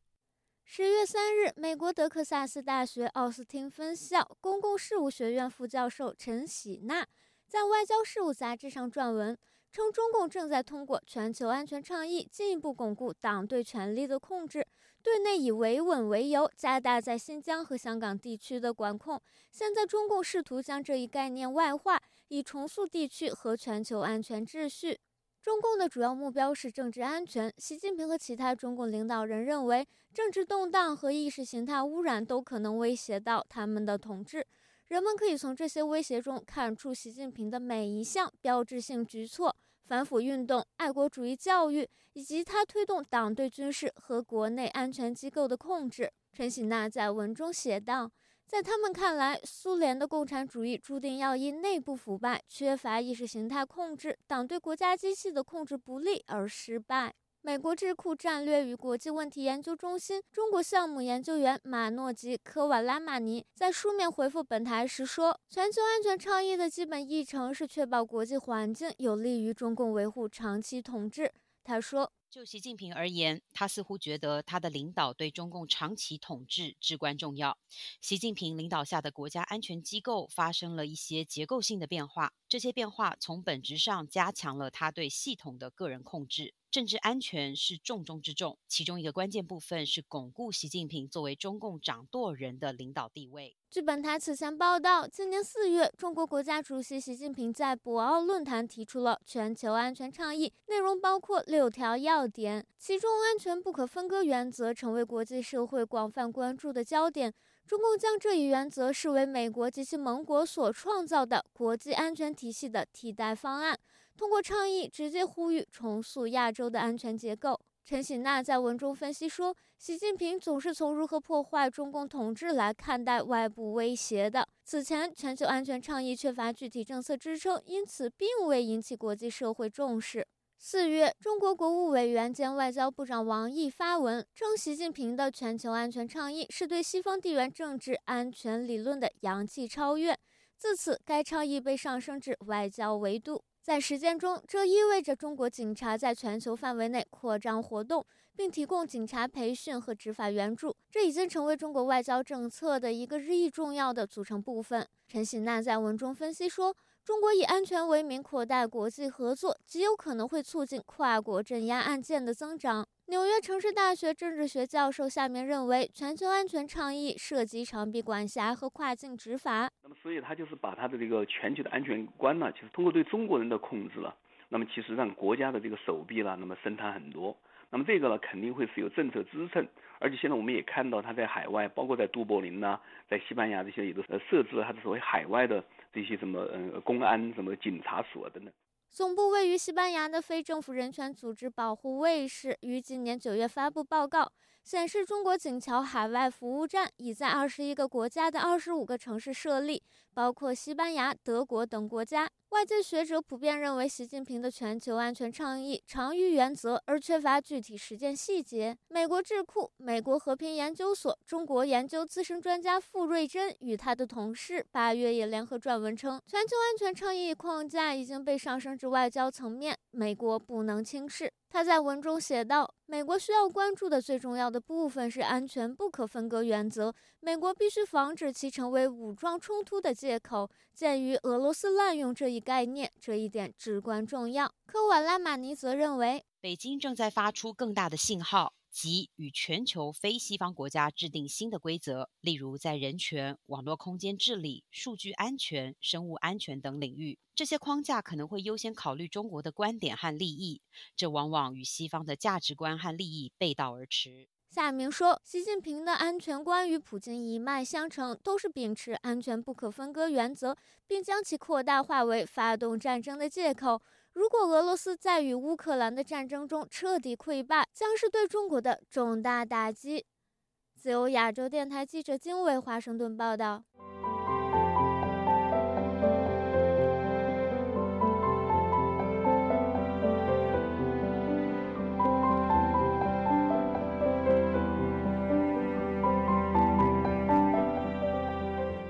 十月三日，美国德克萨斯大学奥斯汀分校公共事务学院副教授陈喜娜在《外交事务》杂志上撰文，称中共正在通过全球安全倡议进一步巩固党对权力的控制，对内以维稳为由加大在新疆和香港地区的管控。现在，中共试图将这一概念外化，以重塑地区和全球安全秩序。中共的主要目标是政治安全。习近平和其他中共领导人认为，政治动荡和意识形态污染都可能威胁到他们的统治。人们可以从这些威胁中看出习近平的每一项标志性举措：反腐运动、爱国主义教育，以及他推动党对军事和国内安全机构的控制。陈喜娜在文中写道。在他们看来，苏联的共产主义注定要因内部腐败、缺乏意识形态控制、党对国家机器的控制不力而失败。美国智库战略与国际问题研究中心中国项目研究员马诺吉科瓦拉马尼在书面回复本台时说：“全球安全倡议的基本议程是确保国际环境有利于中共维护长期统治。”他说。就习近平而言，他似乎觉得他的领导对中共长期统治至关重要。习近平领导下的国家安全机构发生了一些结构性的变化，这些变化从本质上加强了他对系统的个人控制。政治安全是重中之重，其中一个关键部分是巩固习近平作为中共掌舵人的领导地位。据本台此前报道，今年四月，中国国家主席习近平在博鳌论坛提出了全球安全倡议，内容包括六条要点，其中安全不可分割原则成为国际社会广泛关注的焦点。中共将这一原则视为美国及其盟国所创造的国际安全体系的替代方案。通过倡议直接呼吁重塑亚洲的安全结构。陈喜娜在文中分析说，习近平总是从如何破坏中共统治来看待外部威胁的。此前，全球安全倡议缺乏具体政策支撑，因此并未引起国际社会重视。四月，中国国务委员兼外交部长王毅发文称，习近平的全球安全倡议是对西方地缘政治安全理论的洋气超越。自此，该倡议被上升至外交维度。在实践中，这意味着中国警察在全球范围内扩张活动，并提供警察培训和执法援助。这已经成为中国外交政策的一个日益重要的组成部分。陈喜娜在文中分析说。中国以安全为名扩大国际合作，极有可能会促进跨国镇压案件的增长。纽约城市大学政治学教授夏明认为，全球安全倡议涉及长臂管辖和跨境执法。那么，所以他就是把他的这个全球的安全观呢，其实通过对中国人的控制了，那么其实让国家的这个手臂了，那么伸长很多。那么这个呢，肯定会是有政策支撑，而且现在我们也看到他在海外，包括在都柏林呐，在西班牙这些也都设置了它的所谓海外的。这些什么呃公安什么警察所等等。总部位于西班牙的非政府人权组织保护卫士于今年九月发布报告，显示中国警桥海外服务站已在二十一个国家的二十五个城市设立，包括西班牙、德国等国家。外界学者普遍认为，习近平的全球安全倡议长于原则，而缺乏具体实践细节。美国智库、美国和平研究所中国研究资深专家傅瑞珍与他的同事八月也联合撰文称，全球安全倡议框架已经被上升至外交层面，美国不能轻视。他在文中写道：“美国需要关注的最重要的部分是安全不可分割原则，美国必须防止其成为武装冲突的借口。鉴于俄罗斯滥用这一概念，这一点至关重要。”科瓦拉马尼则认为，北京正在发出更大的信号。及与全球非西方国家制定新的规则，例如在人权、网络空间治理、数据安全、生物安全等领域，这些框架可能会优先考虑中国的观点和利益，这往往与西方的价值观和利益背道而驰。夏明说，习近平的安全观与普京一脉相承，都是秉持安全不可分割原则，并将其扩大化为发动战争的借口。如果俄罗斯在与乌克兰的战争中彻底溃败，将是对中国的重大打击。自由亚洲电台记者金伟华盛顿报道。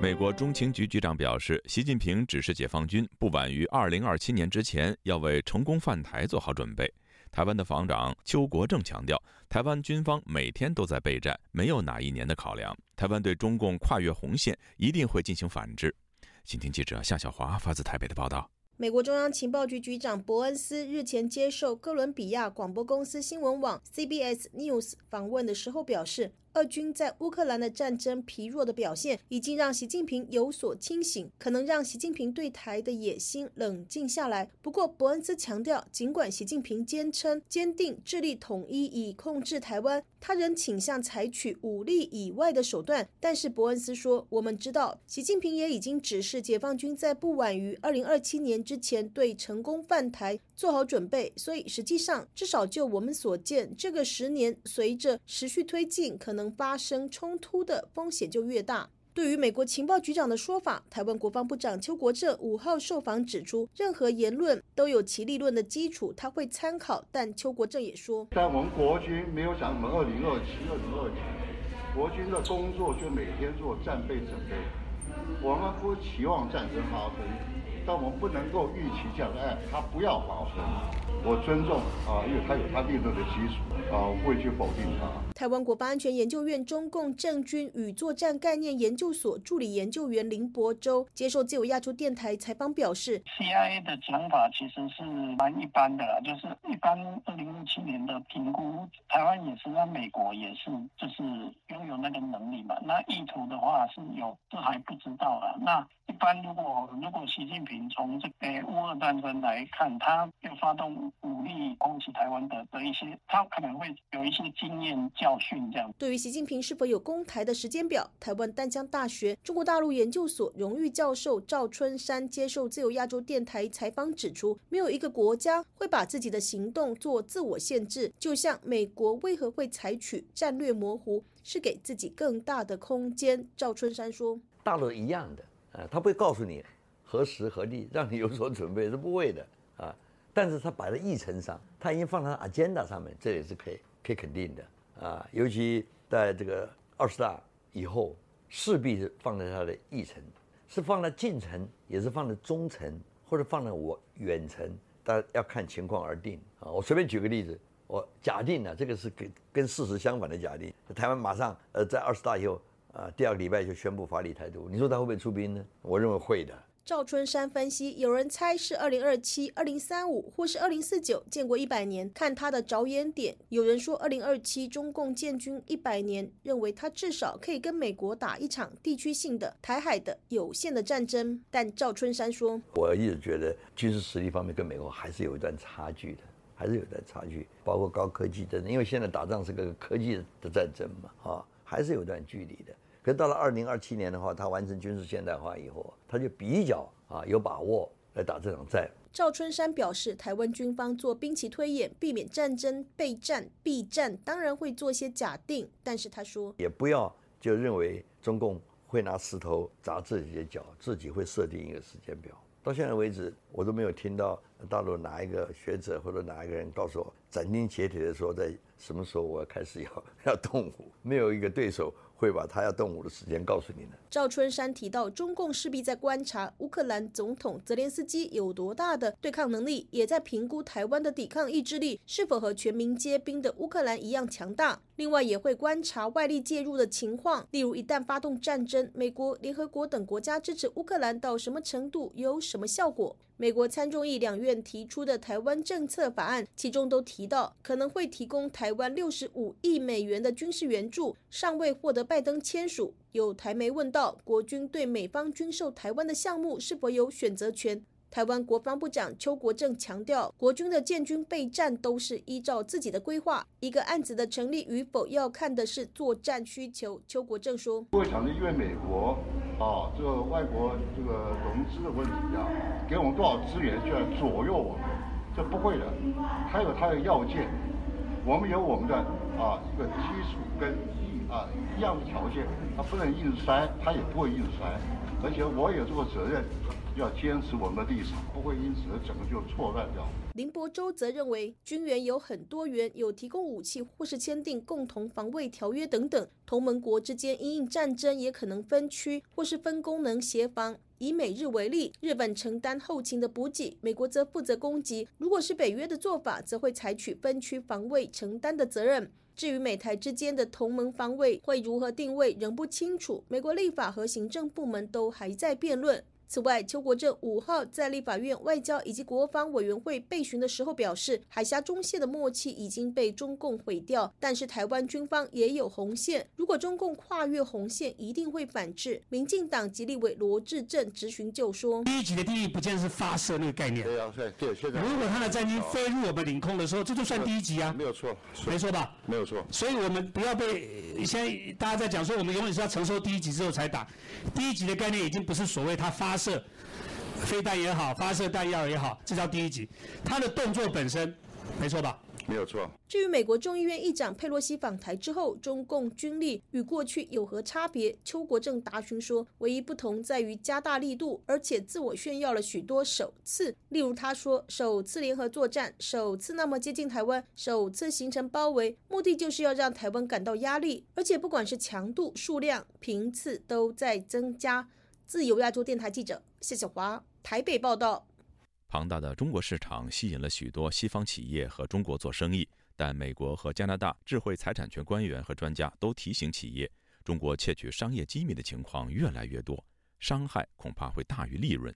美国中情局局长表示，习近平指示解放军不晚于二零二七年之前要为成功犯台做好准备。台湾的防长邱国正强调，台湾军方每天都在备战，没有哪一年的考量。台湾对中共跨越红线一定会进行反制。请听记者夏小华发自台北的报道。美国中央情报局局长伯恩斯日前接受哥伦比亚广播公司新闻网 （CBS News） 访问的时候表示。俄军在乌克兰的战争疲弱的表现，已经让习近平有所清醒，可能让习近平对台的野心冷静下来。不过，伯恩斯强调，尽管习近平坚称坚定致力统一以控制台湾，他仍倾向采取武力以外的手段。但是，伯恩斯说：“我们知道，习近平也已经指示解放军在不晚于二零二七年之前对成功犯台做好准备。所以，实际上，至少就我们所见，这个十年随着持续推进，可能。”发生冲突的风险就越大。对于美国情报局长的说法，台湾国防部长邱国正五号受访指出，任何言论都有其立论的基础，他会参考。但邱国正也说，但我们国军没有想什么二零二七、二零二九，国军的工作就每天做战备准备。我们不期望战争发生，但我们不能够预期这样的案它不要发生。我尊重啊，因为他有他立论的基础啊，我不会去否定他。台湾国防安全研究院中共政军与作战概念研究所助理研究员林博洲接受自由亚洲电台采访表示：“CIA 的讲法其实是蛮一般的啦，就是一般二零一七年的评估，台湾也是，那美国也是，就是拥有那个能力嘛。那意图的话是有，这还不知道啊。那一般如果如果习近平从这个乌俄战争来看，他要发动武力攻击台湾的的一些，他可能会有一些经验教。”教训这样。对于习近平是否有攻台的时间表，台湾淡江大学中国大陆研究所荣誉教授赵春山接受自由亚洲电台采访指出，没有一个国家会把自己的行动做自我限制。就像美国为何会采取战略模糊，是给自己更大的空间。赵春山说：“大陆一样的，啊，他不会告诉你何时何地，让你有所准备是不会的啊。”但是他摆在议程上，他已经放在 agenda 上面，这也是可以可以肯定的啊。尤其在这个二十大以后，势必是放在他的议程，是放在近程，也是放在中程，或者放在我远程，大家要看情况而定啊。我随便举个例子，我假定呢，这个是跟跟事实相反的假定，台湾马上呃在二十大以后啊，第二个礼拜就宣布法理态度，你说他会不会出兵呢？我认为会的。赵春山分析，有人猜是二零二七、二零三五或是二零四九，建国一百年，看他的着眼点。有人说二零二七中共建军一百年，认为他至少可以跟美国打一场地区性的台海的有限的战争。但赵春山说，我一直觉得军事实力方面跟美国还是有一段差距的，还是有一段差距，包括高科技战争，因为现在打仗是个科技的战争嘛，啊，还是有段距离的。可到了二零二七年的话，他完成军事现代化以后，他就比较啊有把握来打这场战。赵春山表示，台湾军方做兵棋推演，避免战争备战避战，当然会做些假定。但是他说，也不要就认为中共会拿石头砸自己的脚，自己会设定一个时间表。到现在为止，我都没有听到大陆哪一个学者或者哪一个人告诉我斩钉截铁的说在什么时候我要开始要要动武，没有一个对手。会把他要动武的时间告诉你呢。赵春山提到，中共势必在观察乌克兰总统泽连斯基有多大的对抗能力，也在评估台湾的抵抗意志力是否和全民皆兵的乌克兰一样强大。另外，也会观察外力介入的情况，例如一旦发动战争，美国、联合国等国家支持乌克兰到什么程度，有什么效果。美国参众议两院提出的台湾政策法案，其中都提到可能会提供台湾六十五亿美元的军事援助，尚未获得拜登签署。有台媒问到，国军对美方军售台湾的项目是否有选择权？台湾国防部长邱国正强调，国军的建军备战都是依照自己的规划，一个案子的成立与否要看的是作战需求。邱国正说：“不会想着因为美国啊，这个外国这个融资的问题啊，给我们多少资源就要左右我们，这不会的。他有他的要件，我们有我们的啊一个基础跟一啊一样的条件，他不能硬塞，他也不会硬塞，而且我有这个责任。”要坚持我们的立场，不会因此整个就错乱掉。林伯洲则认为，军援有很多元，有提供武器或是签订共同防卫条约等等。同盟国之间因应战争也可能分区或是分功能协防。以美日为例，日本承担后勤的补给，美国则负责攻击。如果是北约的做法，则会采取分区防卫承担的责任。至于美台之间的同盟防卫会如何定位，仍不清楚。美国立法和行政部门都还在辩论。此外，邱国正五号在立法院外交以及国防委员会备询的时候表示，海峡中线的默契已经被中共毁掉，但是台湾军方也有红线，如果中共跨越红线，一定会反制。民进党及立委罗志正质询就说：第一级的第一不见是发射那个概念，对啊，对对，现在如果他的战机飞入我们领空的时候，这就算第一级啊，没有错，没错吧？没有错。所以我们不要被现在大家在讲说，我们永远是要承受第一级之后才打，第一级的概念已经不是所谓他发射。飞弹也好，发射弹药也好，这叫第一级。他的动作本身，没错吧？没有错。至于美国众议院议长佩洛西访台之后，中共军力与过去有何差别？邱国正答询说，唯一不同在于加大力度，而且自我炫耀了许多首次。例如，他说首次联合作战，首次那么接近台湾，首次形成包围，目的就是要让台湾感到压力，而且不管是强度、数量、频次都在增加。自由亚洲电台记者谢小华台北报道。庞大的中国市场吸引了许多西方企业和中国做生意，但美国和加拿大智慧财产权官员和专家都提醒企业，中国窃取商业机密的情况越来越多，伤害恐怕会大于利润。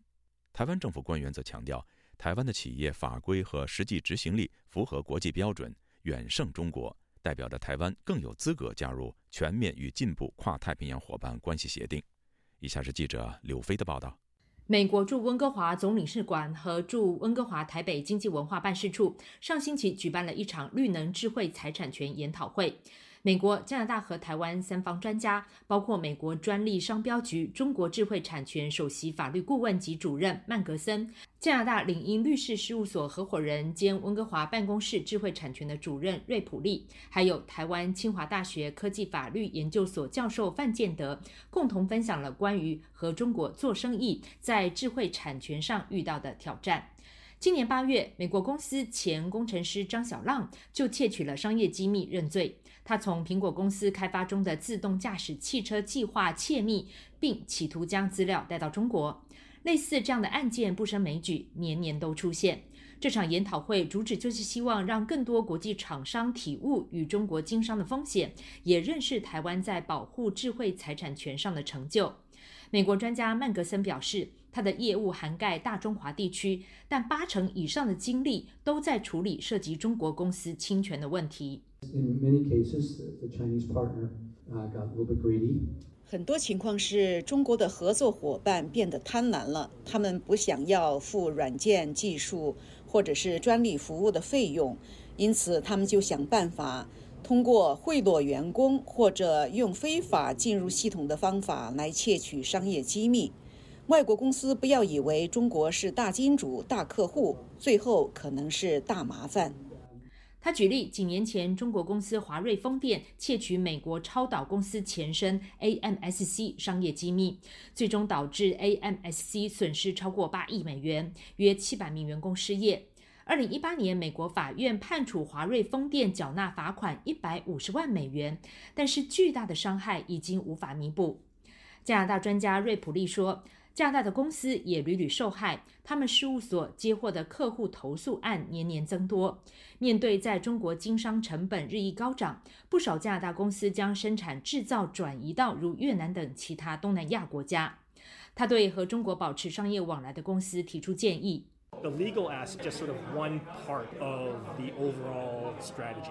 台湾政府官员则强调，台湾的企业法规和实际执行力符合国际标准，远胜中国，代表着台湾更有资格加入全面与进步跨太平洋伙伴关系协定。以下是记者柳飞的报道。美国驻温哥华总领事馆和驻温哥华台北经济文化办事处上星期举办了一场绿能智慧财产权研讨会。美国、加拿大和台湾三方专家，包括美国专利商标局中国智慧产权首席法律顾问及主任曼格森，加拿大领英律师事务所合伙人兼温哥华办公室智慧产权的主任瑞普利，还有台湾清华大学科技法律研究所教授范建德，共同分享了关于和中国做生意在智慧产权上遇到的挑战。今年八月，美国公司前工程师张小浪就窃取了商业机密认罪。他从苹果公司开发中的自动驾驶汽车计划窃密，并企图将资料带到中国。类似这样的案件不胜枚举，年年都出现。这场研讨会主旨就是希望让更多国际厂商体悟与中国经商的风险，也认识台湾在保护智慧财产权上的成就。美国专家曼格森表示，他的业务涵盖大中华地区，但八成以上的精力都在处理涉及中国公司侵权的问题。很多情况是中国的合作伙伴变得贪婪了，他们不想要付软件技术或者是专利服务的费用，因此他们就想办法通过贿赂员工或者用非法进入系统的方法来窃取商业机密。外国公司不要以为中国是大金主、大客户，最后可能是大麻烦。他举例，几年前，中国公司华瑞风电窃取美国超导公司前身 AMSC 商业机密，最终导致 AMSC 损失超过八亿美元，约七百名员工失业。二零一八年，美国法院判处华瑞风电缴纳罚款一百五十万美元，但是巨大的伤害已经无法弥补。加拿大专家瑞普利说。加拿大的公司也屡屡受害，他们事务所接获的客户投诉案年年增多。面对在中国经商成本日益高涨，不少加拿大公司将生产制造转移到如越南等其他东南亚国家。他对和中国保持商业往来的公司提出建议。The legal aspect just sort of one part of the overall strategy.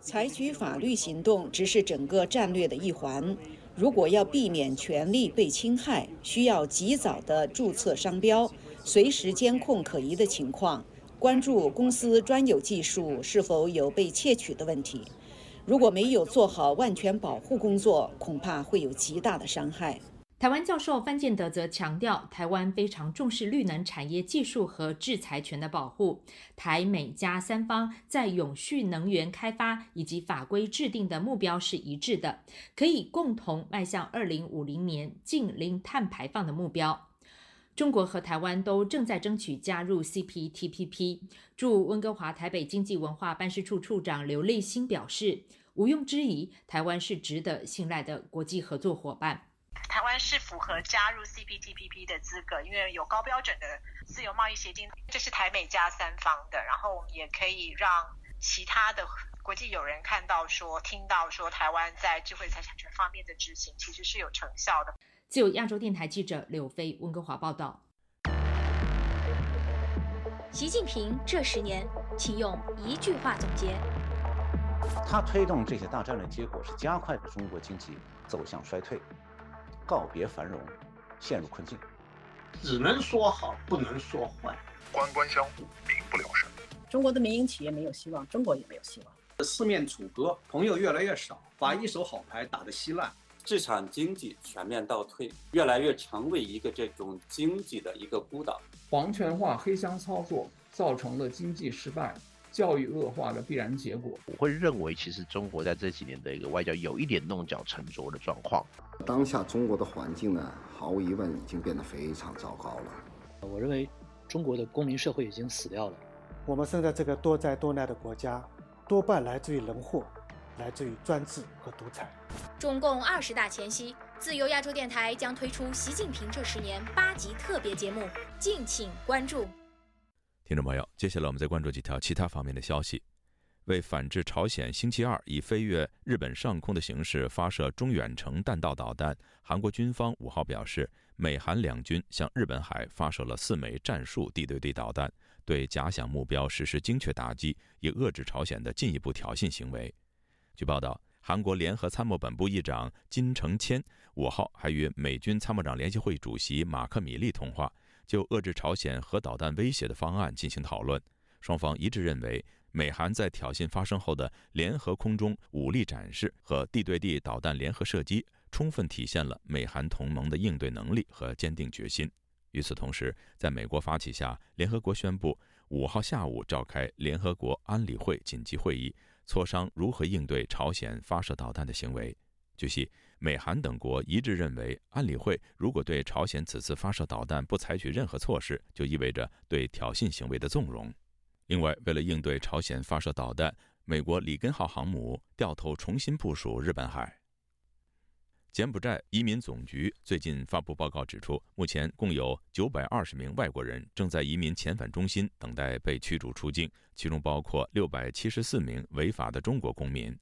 采取法律行动只是整个战略的一环。如果要避免权利被侵害，需要及早的注册商标，随时监控可疑的情况，关注公司专有技术是否有被窃取的问题。如果没有做好万全保护工作，恐怕会有极大的伤害。台湾教授范建德则强调，台湾非常重视绿能产业技术和制裁权的保护。台美加三方在永续能源开发以及法规制定的目标是一致的，可以共同迈向二零五零年净零碳排放的目标。中国和台湾都正在争取加入 CPTPP。驻温哥华台北经济文化办事处处长刘立新表示，毋庸置疑，台湾是值得信赖的国际合作伙伴。台湾是符合加入 CPTPP 的资格，因为有高标准的自由贸易协定，这是台美加三方的。然后我们也可以让其他的国际友人看到、说听到，说台湾在智慧财产权方面的执行其实是有成效的。自由亚洲电台记者柳飞温哥华报道。习近平这十年，请用一句话总结。他推动这些大战略，结果是加快了中国经济走向衰退。告别繁荣，陷入困境，只能说好，不能说坏。官官相护，民不聊生。中国的民营企业没有希望，中国也没有希望。四面楚歌，朋友越来越少，把一手好牌打得稀烂。市场经济全面倒退，越来越成为一个这种经济的一个孤岛。皇权化、黑箱操作，造成了经济失败。教育恶化的必然结果，我会认为，其实中国在这几年的一个外交有一点弄巧成拙的状况。当下中国的环境呢，毫无疑问已经变得非常糟糕了。我认为，中国的公民社会已经死掉了。我们生在这个多灾多难的国家，多半来自于人祸，来自于专制和独裁。中共二十大前夕，自由亚洲电台将推出习近平这十年八集特别节目，敬请关注。听众朋友，接下来我们再关注几条其他方面的消息。为反制朝鲜星期二以飞越日本上空的形式发射中远程弹道导弹，韩国军方五号表示，美韩两军向日本海发射了四枚战术地对地导弹，对假想目标实施精确打击，以遏制朝鲜的进一步挑衅行为。据报道，韩国联合参谋本部议长金成谦五号还与美军参谋长联席会主席马克米利通话。就遏制朝鲜核导弹威胁的方案进行讨论，双方一致认为，美韩在挑衅发生后的联合空中武力展示和地对地导弹联合射击，充分体现了美韩同盟的应对能力和坚定决心。与此同时，在美国发起下，联合国宣布五号下午召开联合国安理会紧急会议，磋商如何应对朝鲜发射导弹的行为。据悉，美韩等国一致认为，安理会如果对朝鲜此次发射导弹不采取任何措施，就意味着对挑衅行为的纵容。另外，为了应对朝鲜发射导弹，美国里根号航母掉头重新部署日本海。柬埔寨移民总局最近发布报告指出，目前共有九百二十名外国人正在移民遣返中心等待被驱逐出境，其中包括六百七十四名违法的中国公民。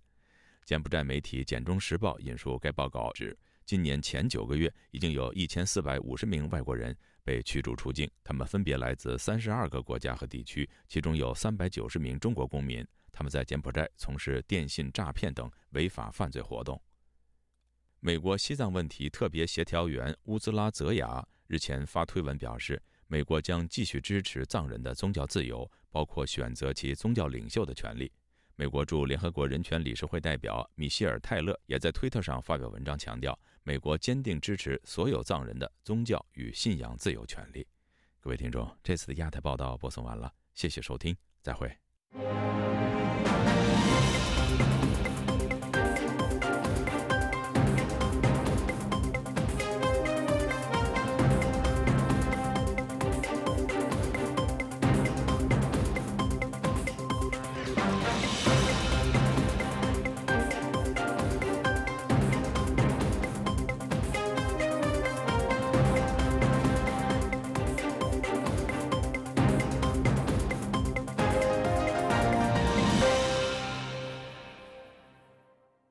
柬埔寨媒体《简中时报》引述该报告指，今年前九个月已经有一千四百五十名外国人被驱逐出境，他们分别来自三十二个国家和地区，其中有三百九十名中国公民，他们在柬埔寨从事电信诈骗等违法犯罪活动。美国西藏问题特别协调员乌兹拉泽雅日前发推文表示，美国将继续支持藏人的宗教自由，包括选择其宗教领袖的权利。美国驻联合国人权理事会代表米歇尔·泰勒也在推特上发表文章，强调美国坚定支持所有藏人的宗教与信仰自由权利。各位听众，这次的亚太报道播送完了，谢谢收听，再会。